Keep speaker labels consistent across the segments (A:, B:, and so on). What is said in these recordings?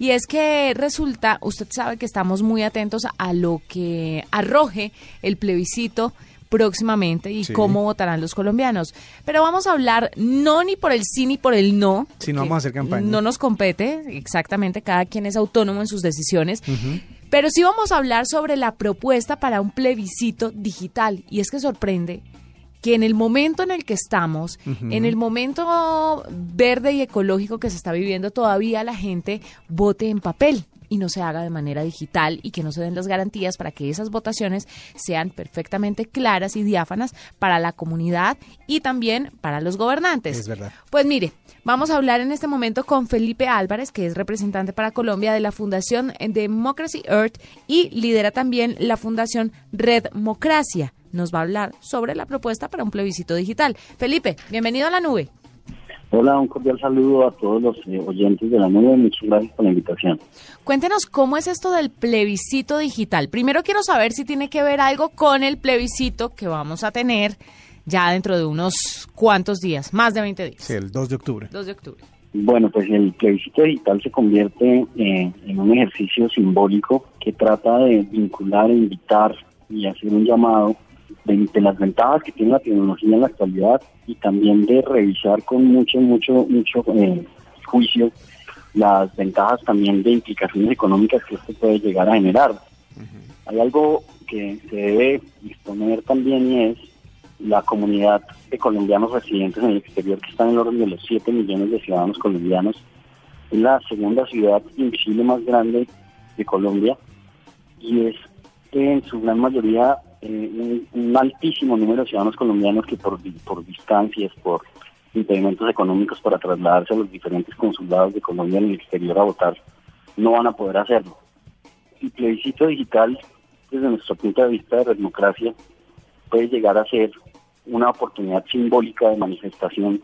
A: Y es que resulta, usted sabe que estamos muy atentos a lo que arroje el plebiscito próximamente y cómo votarán los colombianos. Pero vamos a hablar no ni por el sí ni por el no.
B: Si no vamos a hacer campaña.
A: No nos compete, exactamente, cada quien es autónomo en sus decisiones. Pero sí vamos a hablar sobre la propuesta para un plebiscito digital. Y es que sorprende que en el momento en el que estamos, en el momento verde y ecológico que se está viviendo, todavía la gente vote en papel y no se haga de manera digital y que no se den las garantías para que esas votaciones sean perfectamente claras y diáfanas para la comunidad y también para los gobernantes.
B: Es verdad.
A: Pues mire, vamos a hablar en este momento con Felipe Álvarez, que es representante para Colombia de la Fundación Democracy Earth y lidera también la Fundación Red Democracia. Nos va a hablar sobre la propuesta para un plebiscito digital. Felipe, bienvenido a la nube.
C: Hola, un cordial saludo a todos los eh, oyentes de la nube. Muchas gracias por la invitación.
A: Cuéntenos cómo es esto del plebiscito digital. Primero quiero saber si tiene que ver algo con el plebiscito que vamos a tener ya dentro de unos cuantos días, más de 20 días.
B: Sí, el 2 de octubre.
A: 2 de octubre.
C: Bueno, pues el plebiscito digital se convierte eh, en un ejercicio simbólico que trata de vincular, invitar y hacer un llamado de, las ventajas que tiene la tecnología en la actualidad y también de revisar con mucho, mucho, mucho eh, juicio las ventajas también de implicaciones económicas que esto puede llegar a generar. Hay algo que se debe disponer también y es la comunidad de colombianos residentes en el exterior que están en el orden de los 7 millones de ciudadanos colombianos. Es la segunda ciudad invisible más grande de Colombia y es en su gran mayoría eh, un, altísimo número de ciudadanos colombianos que por, por distancias, por impedimentos económicos para trasladarse a los diferentes consulados de Colombia en el exterior a votar, no van a poder hacerlo. El plebiscito digital, desde nuestro punto de vista de democracia, puede llegar a ser una oportunidad simbólica de manifestación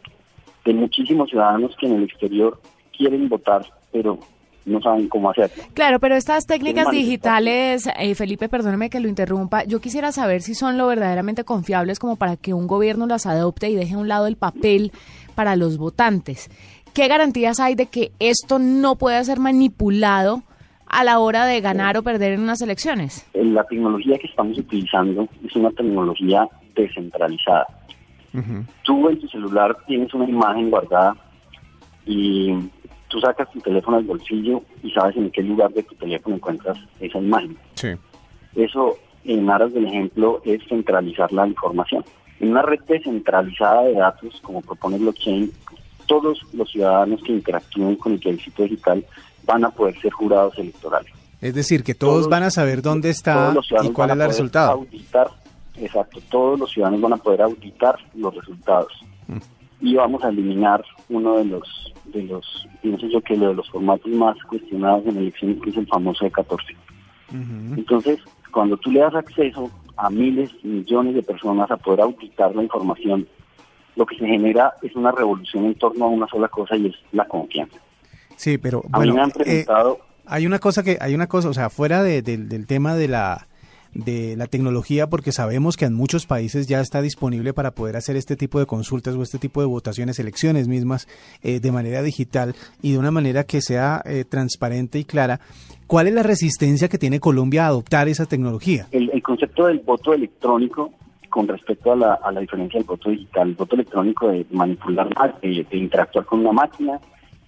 C: de muchísimos ciudadanos que en el exterior quieren votar, pero no saben cómo hacerlo.
A: Claro, pero estas técnicas digitales, eh, Felipe, perdóneme que lo interrumpa, yo quisiera saber si son lo verdaderamente confiables como para que un gobierno las adopte y deje a un lado el papel para los votantes. ¿Qué garantías hay de que esto no pueda ser manipulado a la hora de ganar o perder en unas elecciones?
C: La tecnología que estamos utilizando es una tecnología descentralizada. Tú en tu celular tienes una imagen guardada y tú sacas tu teléfono del bolsillo y sabes en qué lugar de tu teléfono encuentras esa imagen.
B: Sí.
C: Eso, en aras del ejemplo, es centralizar la información. En una red descentralizada de datos, como propone blockchain, todos los ciudadanos que interactúen con el plebiscito digital van a poder ser jurados electorales.
B: Es decir, que todos, van a saber dónde está y cuál es el resultado.
C: Auditar, exacto, todos los ciudadanos van a poder auditar los resultados. Mm. Y vamos a eliminar uno de los de los, pienso yo que lo de los formatos más cuestionados en elecciones, que es el famoso E14. Entonces, cuando tú le das acceso a miles, millones de personas a poder auditar la información, lo que se genera es una revolución en torno a una sola cosa y es la confianza.
B: Sí, pero bueno, eh, hay una cosa que hay una cosa, o sea, fuera del tema de la de la tecnología porque sabemos que en muchos países ya está disponible para poder hacer este tipo de consultas o este tipo de votaciones, elecciones mismas eh, de manera digital y de una manera que sea eh, transparente y clara. ¿Cuál es la resistencia que tiene Colombia a adoptar esa tecnología?
C: El, concepto del voto electrónico con respecto a la, a la diferencia del voto digital, el voto electrónico de manipular, de interactuar con una máquina,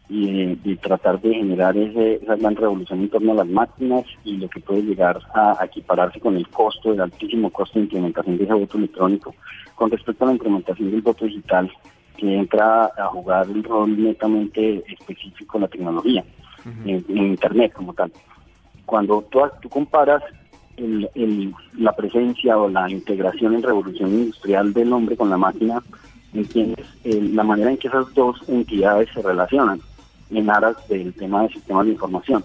C: y, tratar de generar ese, esa gran revolución en torno a las máquinas y lo que puede llegar a, equipararse con el costo, el altísimo costo de implementación de ese voto electrónico. Con respecto a la implementación del voto digital, que entra a jugar un rol netamente específico en la tecnología, en, Internet como tal. Cuando tú, tú comparas el, la presencia o la integración en revolución industrial del hombre con la máquina, entiendes la manera en que esas dos entidades se relacionan en aras del tema de sistemas de información.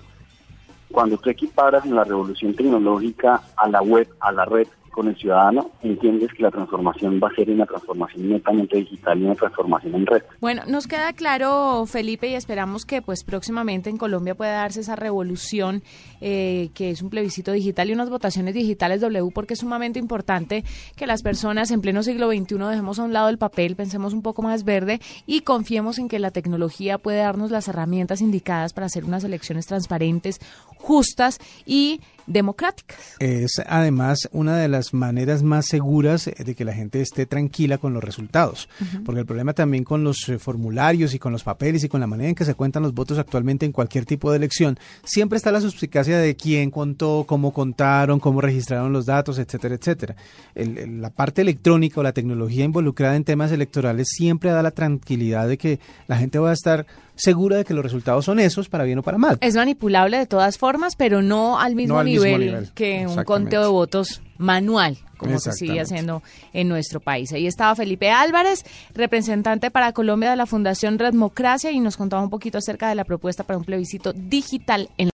C: Cuando tú equiparas en la revolución tecnológica a la web, a la red, con el ciudadano, entiendes que la transformación va a ser una transformación netamente digital y una transformación en red.
A: Bueno, nos queda claro, Felipe, y esperamos que pues próximamente en Colombia pueda darse esa revolución eh, que es un plebiscito digital y unas votaciones digitales W, porque es sumamente importante que las personas en pleno siglo XXI dejemos a un lado el papel, pensemos un poco más verde y confiemos en que la tecnología puede darnos las herramientas indicadas para hacer unas elecciones transparentes, justas y democráticas.
B: Es además una de las maneras más seguras de que la gente esté tranquila con los resultados, porque el problema también con los eh, formularios y con los papeles y con la manera en que se cuentan los votos actualmente en cualquier tipo de elección, siempre está la suspicacia de quién contó, cómo contaron, cómo registraron los datos, etcétera, etcétera. la parte electrónica o la tecnología involucrada en temas electorales siempre da la tranquilidad de que la gente va a estar segura de que los resultados son esos, para bien o para mal.
A: Es manipulable de todas formas, pero no al mismo, nivel, que un conteo de votos manual, como se sigue haciendo en nuestro país. Ahí estaba Felipe Álvarez, representante para Colombia de la Fundación Redmocracia, y nos contaba un poquito acerca de la propuesta para un plebiscito digital en